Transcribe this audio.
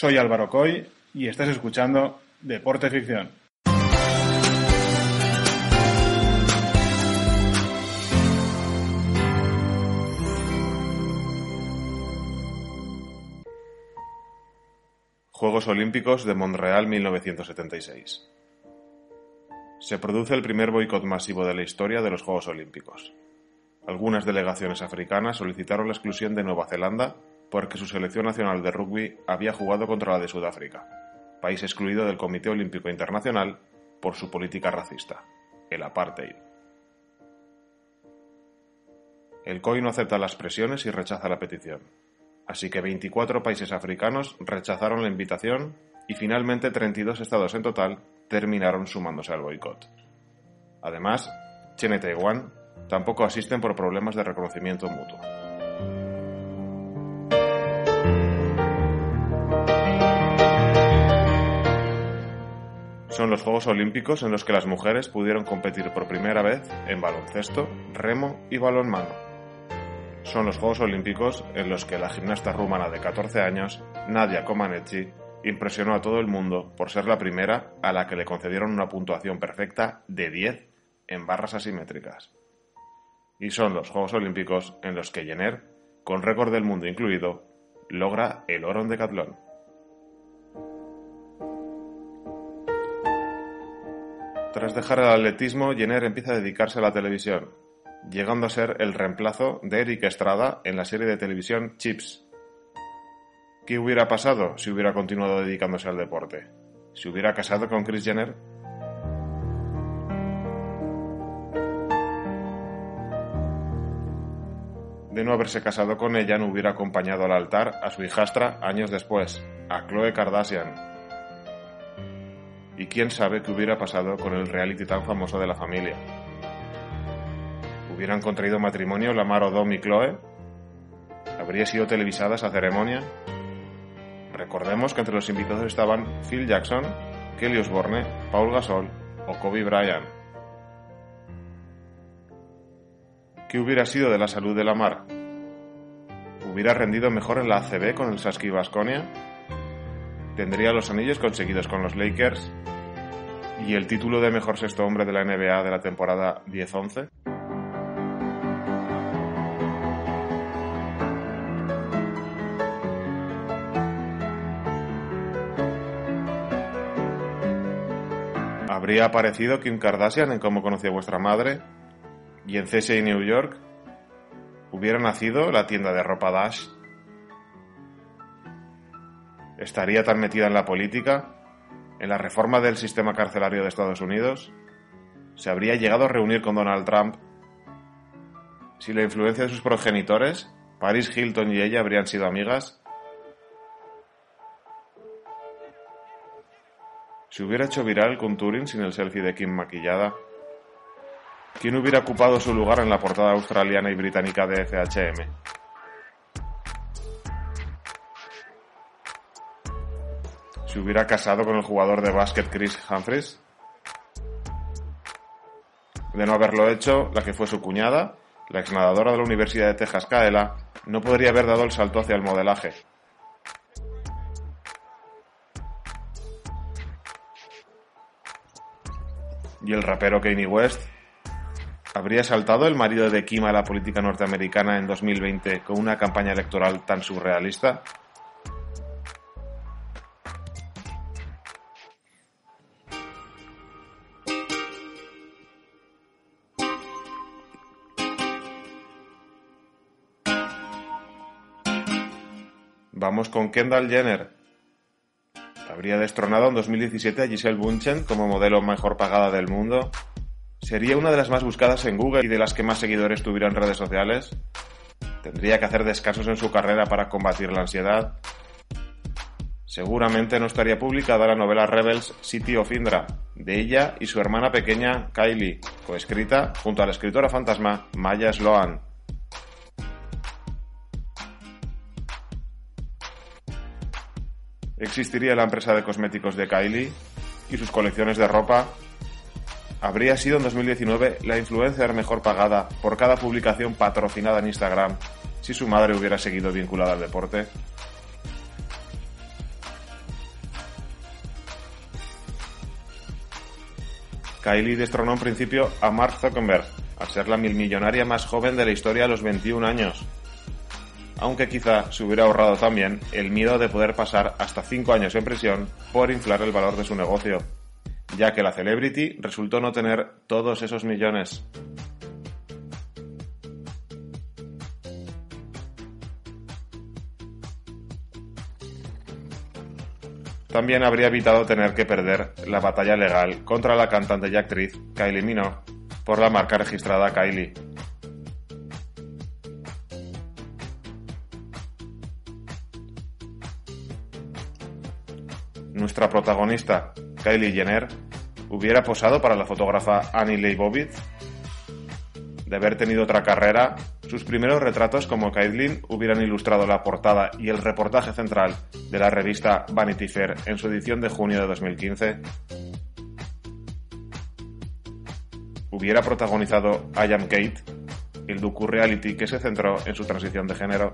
Soy Álvaro Coy y estás escuchando Deporte Ficción. Juegos Olímpicos de Montreal 1976. Se produce el primer boicot masivo de la historia de los Juegos Olímpicos. Algunas delegaciones africanas solicitaron la exclusión de Nueva Zelanda porque su selección nacional de rugby había jugado contra la de Sudáfrica, país excluido del Comité Olímpico Internacional por su política racista, el apartheid. El COI no acepta las presiones y rechaza la petición. Así que 24 países africanos rechazaron la invitación y finalmente 32 estados en total terminaron sumándose al boicot. Además, China y Taiwán tampoco asisten por problemas de reconocimiento mutuo. Son los Juegos Olímpicos en los que las mujeres pudieron competir por primera vez en baloncesto, remo y balonmano son los Juegos Olímpicos en los que la gimnasta rumana de 14 años, Nadia Comaneci, impresionó a todo el mundo por ser la primera a la que le concedieron una puntuación perfecta de 10 en barras asimétricas. Y son los Juegos Olímpicos en los que Jenner, con récord del mundo incluido, logra el oro en decatlón. Tras dejar el atletismo, Jenner empieza a dedicarse a la televisión, llegando a ser el reemplazo de Eric Estrada en la serie de televisión Chips. ¿Qué hubiera pasado si hubiera continuado dedicándose al deporte? ¿Si hubiera casado con Chris Jenner? De no haberse casado con ella, no hubiera acompañado al altar a su hijastra años después, a Chloe Kardashian. Y quién sabe qué hubiera pasado con el reality tan famoso de la familia, hubieran contraído matrimonio Lamar Odom y Chloe? ¿Habría sido televisada esa ceremonia? Recordemos que entre los invitados estaban Phil Jackson, Kelly Osbourne, Paul Gasol o Kobe Bryant. ¿Qué hubiera sido de la salud de Lamar? ¿Hubiera rendido mejor en la ACB con el Saski Basconia? ¿Tendría los anillos conseguidos con los Lakers? ¿Y el título de mejor sexto hombre de la NBA de la temporada 10-11? ¿Habría aparecido Kim Kardashian en Cómo conocí a vuestra madre? ¿Y en CSI New York? ¿Hubiera nacido la tienda de ropa Dash? ¿Estaría tan metida en la política? ¿En la reforma del sistema carcelario de Estados Unidos? ¿Se habría llegado a reunir con Donald Trump? Si la influencia de sus progenitores, Paris Hilton y ella habrían sido amigas, Si hubiera hecho viral con Turing sin el selfie de Kim maquillada, ¿quién hubiera ocupado su lugar en la portada australiana y británica de FHM? ¿Se hubiera casado con el jugador de básquet Chris Humphries? De no haberlo hecho, la que fue su cuñada, la exnadadora de la Universidad de Texas, Kaela, no podría haber dado el salto hacia el modelaje, y el rapero Kanye West? ¿Habría saltado el marido de Kim a la política norteamericana en 2020 con una campaña electoral tan surrealista? Vamos con Kendall Jenner, habría destronado en 2017 a Giselle Bunchen como modelo mejor pagada del mundo. Sería una de las más buscadas en Google y de las que más seguidores tuviera en redes sociales. Tendría que hacer descansos en su carrera para combatir la ansiedad. Seguramente no estaría publicada la novela Rebels City of Indra, de ella y su hermana pequeña Kylie, coescrita junto a la escritora fantasma Maya Sloan. existiría la empresa de cosméticos de Kylie y sus colecciones de ropa, habría sido en 2019 la influencer mejor pagada por cada publicación patrocinada en Instagram si su madre hubiera seguido vinculada al deporte. Kylie destronó en principio a Mark Zuckerberg al ser la milmillonaria más joven de la historia a los 21 años. Aunque quizá se hubiera ahorrado también el miedo de poder pasar hasta 5 años en prisión por inflar el valor de su negocio, ya que la celebrity resultó no tener todos esos millones. También habría evitado tener que perder la batalla legal contra la cantante y actriz Kylie Minogue por la marca registrada Kylie. Nuestra protagonista, Kylie Jenner, hubiera posado para la fotógrafa Annie Leibovitz. De haber tenido otra carrera, sus primeros retratos como Kylie hubieran ilustrado la portada y el reportaje central de la revista Vanity Fair en su edición de junio de 2015. Hubiera protagonizado I Am Kate, el docu-reality que se centró en su transición de género